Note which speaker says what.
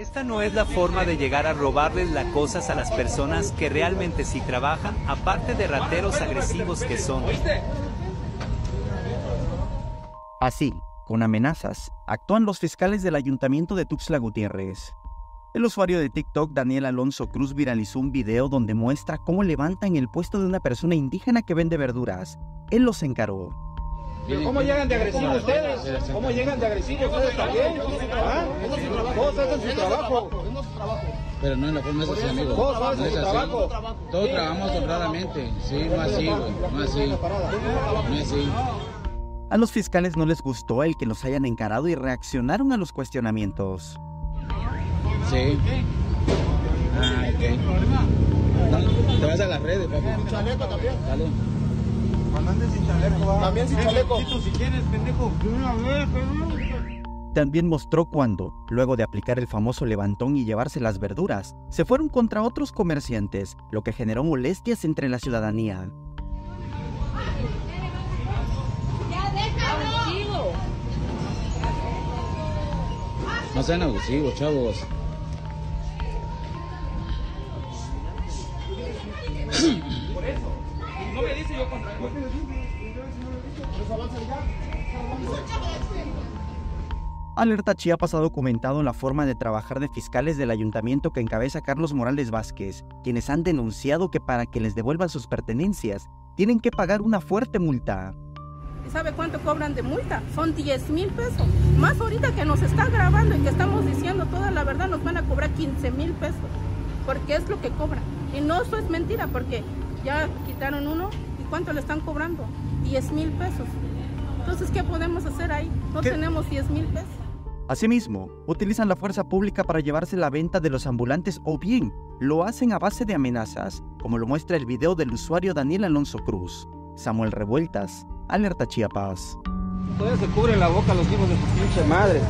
Speaker 1: Esta no es la forma de llegar a robarles las cosas a las personas que realmente sí trabajan, aparte de rateros agresivos que son.
Speaker 2: Así, con amenazas, actúan los fiscales del ayuntamiento de Tuxtla Gutiérrez. El usuario de TikTok Daniel Alonso Cruz viralizó un video donde muestra cómo levantan el puesto de una persona indígena que vende verduras. Él los encaró.
Speaker 3: ¿Cómo llegan de agresivos ustedes? ¿Cómo llegan de agresivos ustedes también? ¿Ah? Todos hacen su trabajo.
Speaker 4: Pero no en la forma de así, amigo.
Speaker 3: Todos
Speaker 4: No
Speaker 3: hacen
Speaker 4: es
Speaker 3: su
Speaker 4: así.
Speaker 3: trabajo.
Speaker 4: Todos trabajamos honradamente. Sí, no así, güey. No así. No así.
Speaker 2: A los fiscales no les gustó el que los hayan encarado y reaccionaron a los cuestionamientos.
Speaker 4: Sí. Ah, ok. Te vas a las redes, papi.
Speaker 3: Chaleco también. También sin chaleco.
Speaker 2: También mostró cuando, luego de aplicar el famoso levantón y llevarse las verduras, se fueron contra otros comerciantes, lo que generó molestias entre la ciudadanía.
Speaker 4: No sean abusivos, chavos.
Speaker 2: Alerta Chiapas ha documentado la forma de trabajar de fiscales del ayuntamiento que encabeza Carlos Morales Vázquez, quienes han denunciado que para que les devuelvan sus pertenencias tienen que pagar una fuerte multa.
Speaker 5: ¿Y sabe cuánto cobran de multa? Son 10 mil pesos. Más ahorita que nos está grabando y que estamos diciendo toda la verdad, nos van a cobrar 15 mil pesos. Porque es lo que cobran. Y no eso es mentira, porque ya quitaron uno. ¿Y cuánto le están cobrando? 10 mil pesos. Entonces, ¿qué podemos hacer ahí? No
Speaker 2: ¿Qué?
Speaker 5: tenemos 10 mil pesos.
Speaker 2: Asimismo, utilizan la fuerza pública para llevarse la venta de los ambulantes o bien lo hacen a base de amenazas, como lo muestra el video del usuario Daniel Alonso Cruz. Samuel Revueltas, Alerta Chiapas.
Speaker 3: Ustedes se cubren la boca los hijos de su pinche madre.